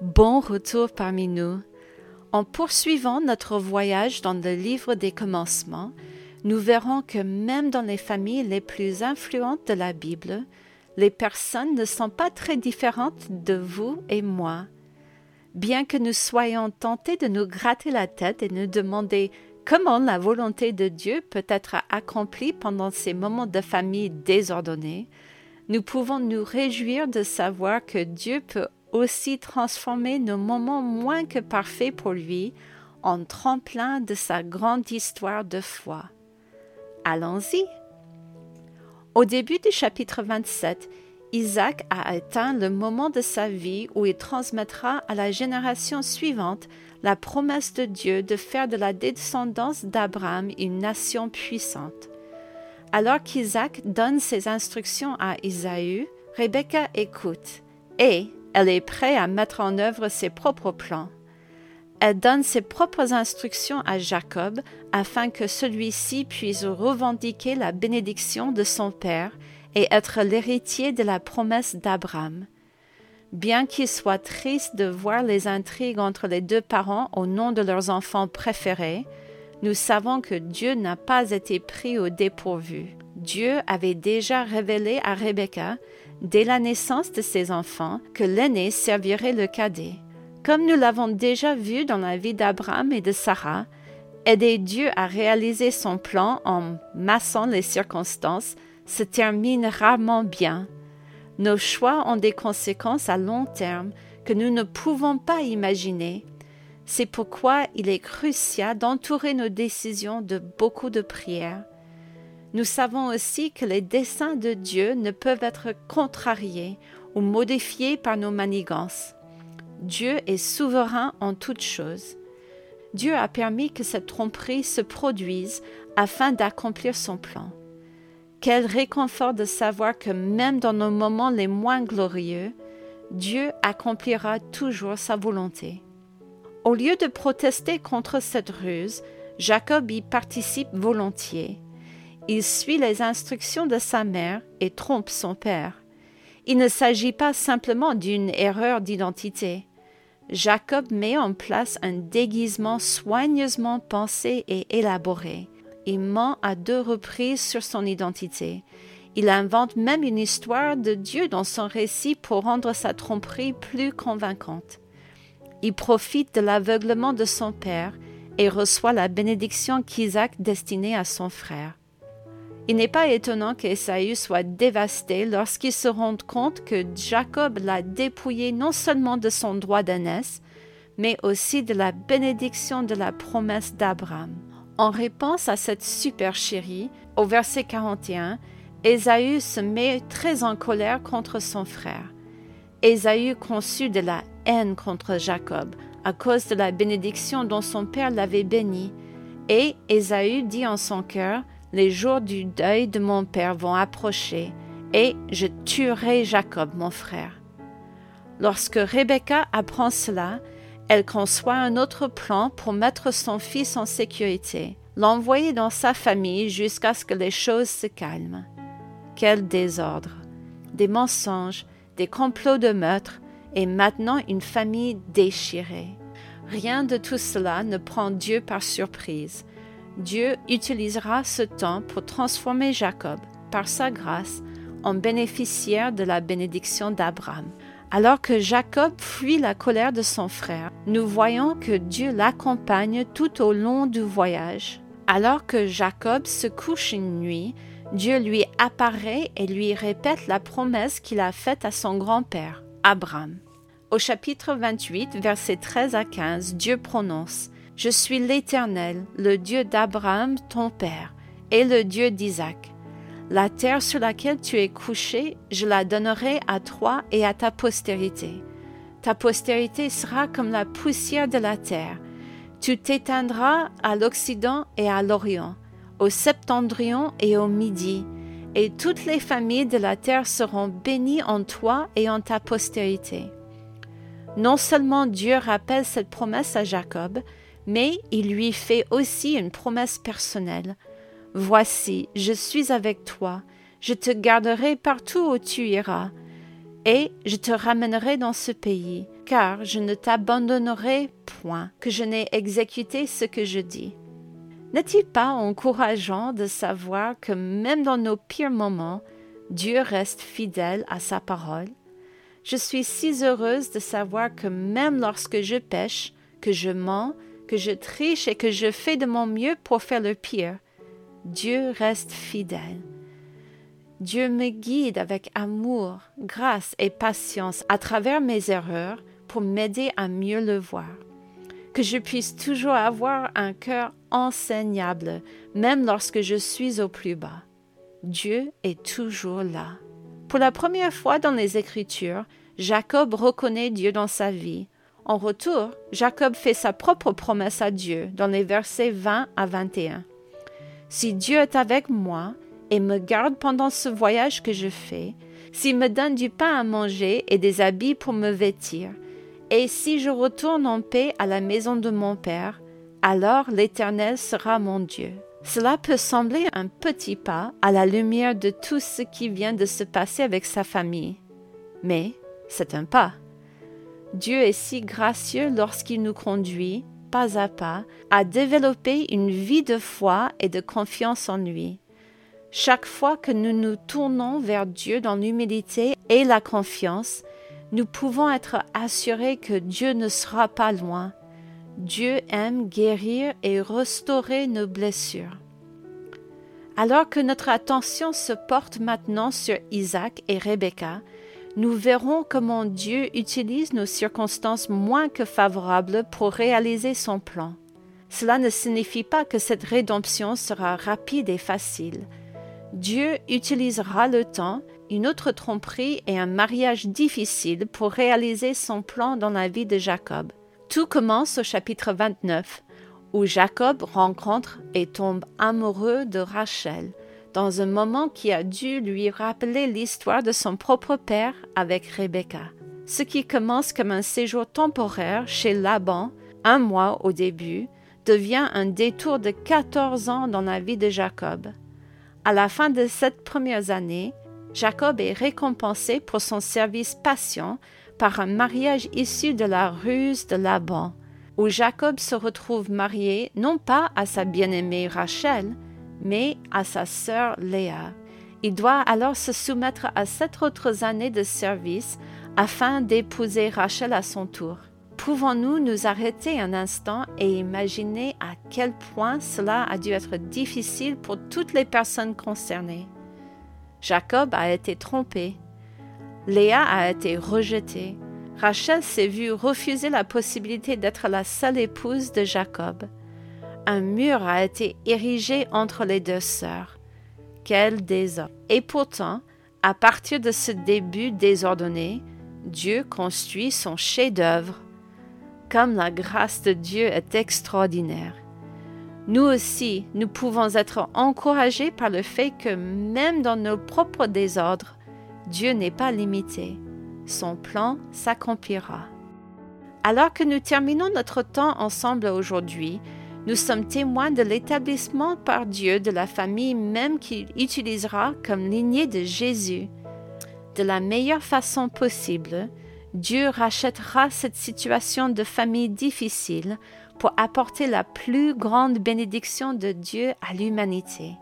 Bon retour parmi nous. En poursuivant notre voyage dans le livre des commencements, nous verrons que même dans les familles les plus influentes de la Bible, les personnes ne sont pas très différentes de vous et moi. Bien que nous soyons tentés de nous gratter la tête et nous demander comment la volonté de Dieu peut être accomplie pendant ces moments de famille désordonnés, nous pouvons nous réjouir de savoir que Dieu peut aussi transformer nos moments moins que parfaits pour lui en tremplin de sa grande histoire de foi. Allons-y. Au début du chapitre 27, Isaac a atteint le moment de sa vie où il transmettra à la génération suivante la promesse de Dieu de faire de la descendance d'Abraham une nation puissante. Alors qu'Isaac donne ses instructions à Isaü, Rebecca écoute et elle est prête à mettre en œuvre ses propres plans elle donne ses propres instructions à Jacob afin que celui-ci puisse revendiquer la bénédiction de son père et être l'héritier de la promesse d'Abraham. Bien qu'il soit triste de voir les intrigues entre les deux parents au nom de leurs enfants préférés, nous savons que Dieu n'a pas été pris au dépourvu. Dieu avait déjà révélé à Rebecca, dès la naissance de ses enfants, que l'aîné servirait le cadet. Comme nous l'avons déjà vu dans la vie d'Abraham et de Sarah, aider Dieu à réaliser son plan en massant les circonstances se termine rarement bien. Nos choix ont des conséquences à long terme que nous ne pouvons pas imaginer. C'est pourquoi il est crucial d'entourer nos décisions de beaucoup de prières. Nous savons aussi que les desseins de Dieu ne peuvent être contrariés ou modifiés par nos manigances. Dieu est souverain en toutes choses. Dieu a permis que cette tromperie se produise afin d'accomplir son plan. Quel réconfort de savoir que même dans nos moments les moins glorieux, Dieu accomplira toujours sa volonté. Au lieu de protester contre cette ruse, Jacob y participe volontiers. Il suit les instructions de sa mère et trompe son père. Il ne s'agit pas simplement d'une erreur d'identité. Jacob met en place un déguisement soigneusement pensé et élaboré. Il ment à deux reprises sur son identité. Il invente même une histoire de Dieu dans son récit pour rendre sa tromperie plus convaincante. Il profite de l'aveuglement de son père et reçoit la bénédiction qu'Isaac destinait à son frère. Il n'est pas étonnant qu'Esaü soit dévasté lorsqu'il se rend compte que Jacob l'a dépouillé non seulement de son droit d'aînesse, mais aussi de la bénédiction de la promesse d'Abraham. En réponse à cette supercherie, au verset 41, Ésaü se met très en colère contre son frère. Ésaü conçut de la haine contre Jacob à cause de la bénédiction dont son père l'avait béni, et Ésaü dit en son cœur les jours du deuil de mon père vont approcher, et je tuerai Jacob, mon frère. Lorsque Rebecca apprend cela, elle conçoit un autre plan pour mettre son fils en sécurité, l'envoyer dans sa famille jusqu'à ce que les choses se calment. Quel désordre! Des mensonges, des complots de meurtre, et maintenant une famille déchirée. Rien de tout cela ne prend Dieu par surprise. Dieu utilisera ce temps pour transformer Jacob, par sa grâce, en bénéficiaire de la bénédiction d'Abraham. Alors que Jacob fuit la colère de son frère, nous voyons que Dieu l'accompagne tout au long du voyage. Alors que Jacob se couche une nuit, Dieu lui apparaît et lui répète la promesse qu'il a faite à son grand-père, Abraham. Au chapitre 28, versets 13 à 15, Dieu prononce je suis l'Éternel, le Dieu d'Abraham, ton père, et le Dieu d'Isaac. La terre sur laquelle tu es couché, je la donnerai à toi et à ta postérité. Ta postérité sera comme la poussière de la terre. Tu t'éteindras à l'Occident et à l'Orient, au septentrion et au Midi, et toutes les familles de la terre seront bénies en toi et en ta postérité. Non seulement Dieu rappelle cette promesse à Jacob, mais il lui fait aussi une promesse personnelle. Voici, je suis avec toi, je te garderai partout où tu iras, et je te ramènerai dans ce pays car je ne t'abandonnerai point que je n'ai exécuté ce que je dis. N'est-il pas encourageant de savoir que même dans nos pires moments, Dieu reste fidèle à sa parole? Je suis si heureuse de savoir que même lorsque je pêche, que je mens, que je triche et que je fais de mon mieux pour faire le pire, Dieu reste fidèle. Dieu me guide avec amour, grâce et patience à travers mes erreurs pour m'aider à mieux le voir. Que je puisse toujours avoir un cœur enseignable, même lorsque je suis au plus bas. Dieu est toujours là. Pour la première fois dans les Écritures, Jacob reconnaît Dieu dans sa vie. En retour, Jacob fait sa propre promesse à Dieu dans les versets 20 à 21. Si Dieu est avec moi et me garde pendant ce voyage que je fais, s'il me donne du pain à manger et des habits pour me vêtir, et si je retourne en paix à la maison de mon Père, alors l'Éternel sera mon Dieu. Cela peut sembler un petit pas à la lumière de tout ce qui vient de se passer avec sa famille, mais c'est un pas. Dieu est si gracieux lorsqu'il nous conduit, pas à pas, à développer une vie de foi et de confiance en lui. Chaque fois que nous nous tournons vers Dieu dans l'humilité et la confiance, nous pouvons être assurés que Dieu ne sera pas loin. Dieu aime guérir et restaurer nos blessures. Alors que notre attention se porte maintenant sur Isaac et Rebecca, nous verrons comment Dieu utilise nos circonstances moins que favorables pour réaliser son plan. Cela ne signifie pas que cette rédemption sera rapide et facile. Dieu utilisera le temps, une autre tromperie et un mariage difficile pour réaliser son plan dans la vie de Jacob. Tout commence au chapitre 29, où Jacob rencontre et tombe amoureux de Rachel, dans un moment qui a dû lui rappeler l'histoire de son propre père avec Rebecca. Ce qui commence comme un séjour temporaire chez Laban, un mois au début, devient un détour de 14 ans dans la vie de Jacob. À la fin de cette premières années, Jacob est récompensé pour son service patient par un mariage issu de la ruse de Laban, où Jacob se retrouve marié non pas à sa bien-aimée Rachel, mais à sa sœur Léa. Il doit alors se soumettre à sept autres années de service afin d'épouser Rachel à son tour. Pouvons-nous nous arrêter un instant et imaginer à quel point cela a dû être difficile pour toutes les personnes concernées? Jacob a été trompé, Léa a été rejetée, Rachel s'est vue refuser la possibilité d'être la seule épouse de Jacob un mur a été érigé entre les deux sœurs. Quel désordre. Et pourtant, à partir de ce début désordonné, Dieu construit son chef-d'œuvre. Comme la grâce de Dieu est extraordinaire. Nous aussi, nous pouvons être encouragés par le fait que même dans nos propres désordres, Dieu n'est pas limité. Son plan s'accomplira. Alors que nous terminons notre temps ensemble aujourd'hui, nous sommes témoins de l'établissement par Dieu de la famille même qu'il utilisera comme lignée de Jésus. De la meilleure façon possible, Dieu rachètera cette situation de famille difficile pour apporter la plus grande bénédiction de Dieu à l'humanité.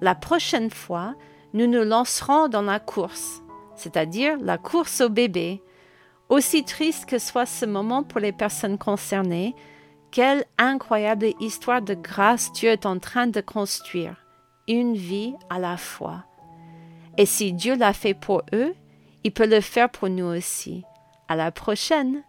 La prochaine fois, nous nous lancerons dans la course, c'est-à-dire la course au bébé. Aussi triste que soit ce moment pour les personnes concernées, quelle incroyable histoire de grâce Dieu est en train de construire, une vie à la fois. Et si Dieu l'a fait pour eux, il peut le faire pour nous aussi. À la prochaine!